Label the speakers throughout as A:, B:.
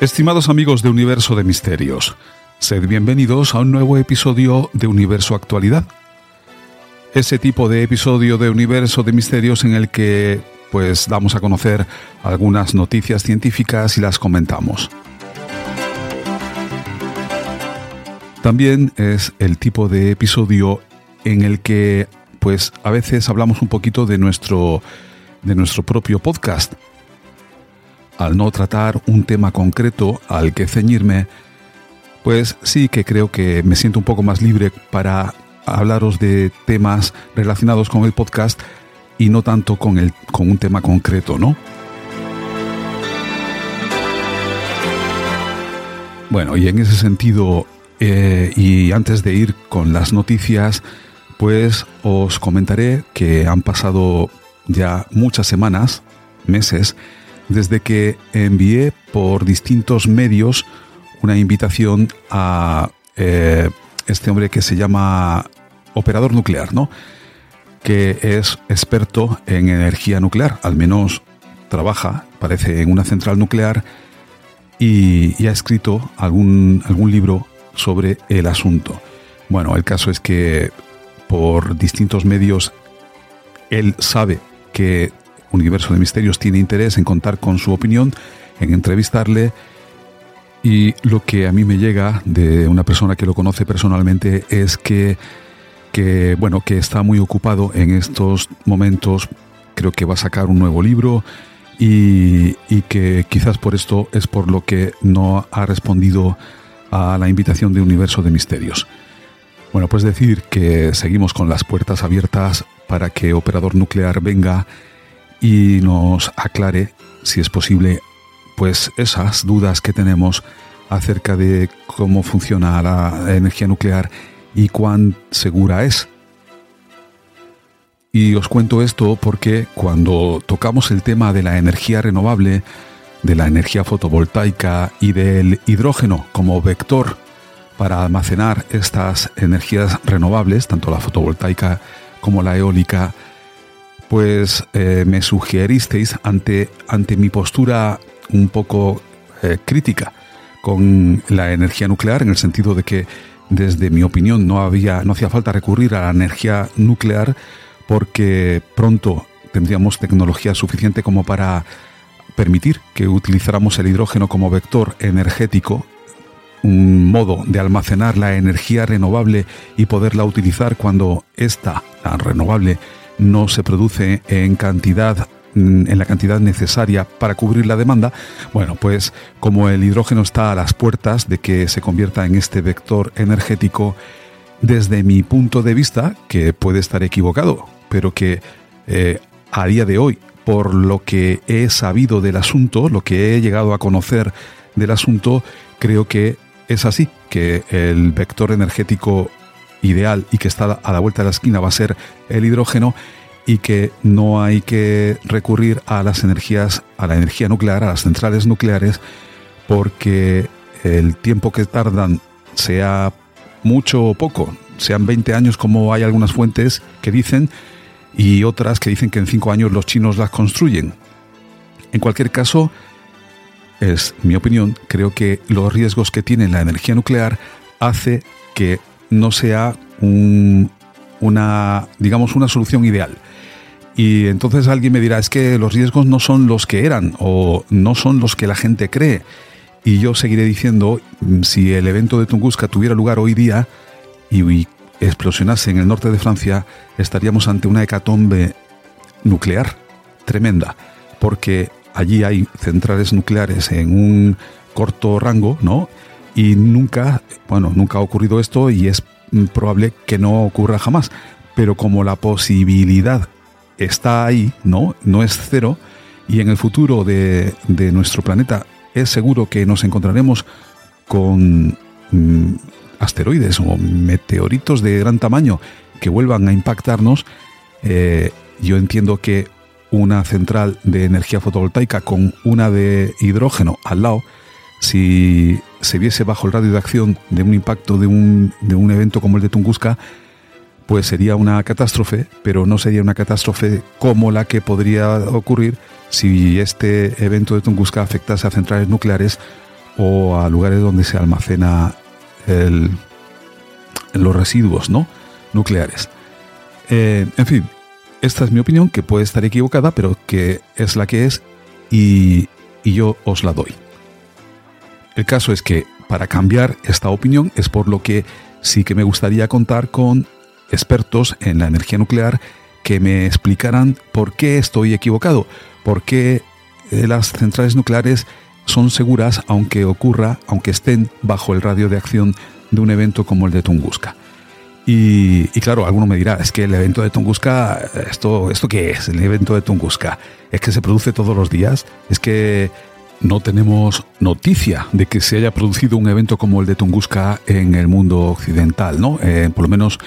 A: Estimados amigos de Universo de Misterios, sed bienvenidos a un nuevo episodio de Universo Actualidad. Ese tipo de episodio de Universo de Misterios en el que pues damos a conocer algunas noticias científicas y las comentamos. También es el tipo de episodio en el que pues a veces hablamos un poquito de nuestro de nuestro propio podcast al no tratar un tema concreto al que ceñirme, pues sí que creo que me siento un poco más libre para hablaros de temas relacionados con el podcast y no tanto con, el, con un tema concreto, ¿no? Bueno, y en ese sentido, eh, y antes de ir con las noticias, pues os comentaré que han pasado ya muchas semanas, meses, desde que envié por distintos medios una invitación a eh, este hombre que se llama operador nuclear, ¿no? que es experto en energía nuclear, al menos trabaja, parece, en una central nuclear y, ha escrito algún, algún libro sobre el asunto. Bueno, el caso es que por distintos medios él sabe que Universo de Misterios tiene interés en contar con su opinión, en entrevistarle. Y lo que a mí me llega de una persona que lo conoce personalmente es que, que, bueno, que está muy ocupado en estos momentos. Creo que va a sacar un nuevo libro y, y que quizás por esto es por lo que no ha respondido a la invitación de Universo de Misterios. Bueno, pues decir que seguimos con las puertas abiertas para que Operador Nuclear venga y nos aclare, si es posible, pues esas dudas que tenemos acerca de cómo funciona la energía nuclear y cuán segura es. Y os cuento esto porque cuando tocamos el tema de la energía renovable, de la energía fotovoltaica y del hidrógeno como vector para almacenar estas energías renovables, tanto la fotovoltaica como la eólica, pues eh, me sugeristeis ante, ante mi postura un poco eh, crítica con la energía nuclear, en el sentido de que, desde mi opinión, no, había, no hacía falta recurrir a la energía nuclear porque pronto tendríamos tecnología suficiente como para permitir que utilizáramos el hidrógeno como vector energético, un modo de almacenar la energía renovable y poderla utilizar cuando esta, la renovable, no se produce en cantidad mm, en la cantidad necesaria para cubrir la demanda, bueno, pues como el hidrógeno está a las puertas de que se convierta en este vector energético, desde mi punto de vista, que puede estar equivocado, pero que eh, a día de hoy, por lo que he sabido del asunto, lo que he llegado a conocer del asunto, creo que es así, que el vector energético ideal y que está a la vuelta de la esquina va a ser el hidrógeno y que no hay que recurrir a las energías, a la energía nuclear, a las centrales nucleares, porque el tiempo que tardan sea mucho o poco, sean 20 años como hay algunas fuentes que dicen y otras que dicen que en 5 años los chinos las construyen. En cualquier caso, es mi opinión, creo que los riesgos que tiene la energía nuclear hace que no sea una, digamos, una solución ideal. Y entonces alguien me dirá, es que los riesgos no son los que eran o no son los que la gente cree. Y yo seguiré diciendo, mm, si el evento de Tunguska tuviera lugar hoy día y, explosionase en el norte de Francia, estaríamos ante una hecatombe nuclear tremenda, porque allí hay centrales nucleares en un corto rango, ¿no? Y nunca, bueno, nunca ha ocurrido esto y es probable que no ocurra jamás. Pero como la posibilidad está ahí, ¿no? No es cero, y en el futuro de, nuestro planeta es seguro que nos encontraremos con mm, asteroides o meteoritos de gran tamaño que vuelvan a impactarnos, eh, yo entiendo que una central de energía fotovoltaica con una de hidrógeno al lado, si se viese bajo el radio de acción de un impacto de un, de un evento como el de Tunguska, pues sería una catástrofe, pero no sería una catástrofe como la que podría ocurrir si este evento de Tunguska afectase a centrales nucleares o a lugares donde se almacena los residuos ¿no? nucleares. Eh, en fin, esta es mi opinión, que puede estar equivocada, pero que es la que es y, y yo os la doy. El caso es que para cambiar esta opinión es por lo que sí que me gustaría contar con expertos en la energía nuclear que me explicaran por qué estoy equivocado, por qué eh, las centrales nucleares son seguras aunque ocurra, aunque estén bajo el radio de acción de un evento como el de Tunguska. Y, claro, alguno me dirá, es que el evento de Tunguska, ¿esto, ¿esto qué es? El evento de Tunguska, ¿es que se produce todos los días? ¿Es que no tenemos noticia de que se haya producido un evento como el de Tunguska en el mundo occidental, ¿no? Eh, por lo menos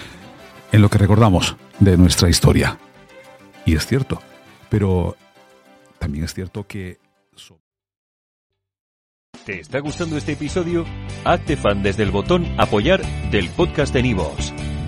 A: en lo que recordamos de nuestra historia. Y es cierto, pero también es cierto que...
B: ¿Te está gustando este episodio? Hazte fan desde el botón apoyar del podcast de Nivos.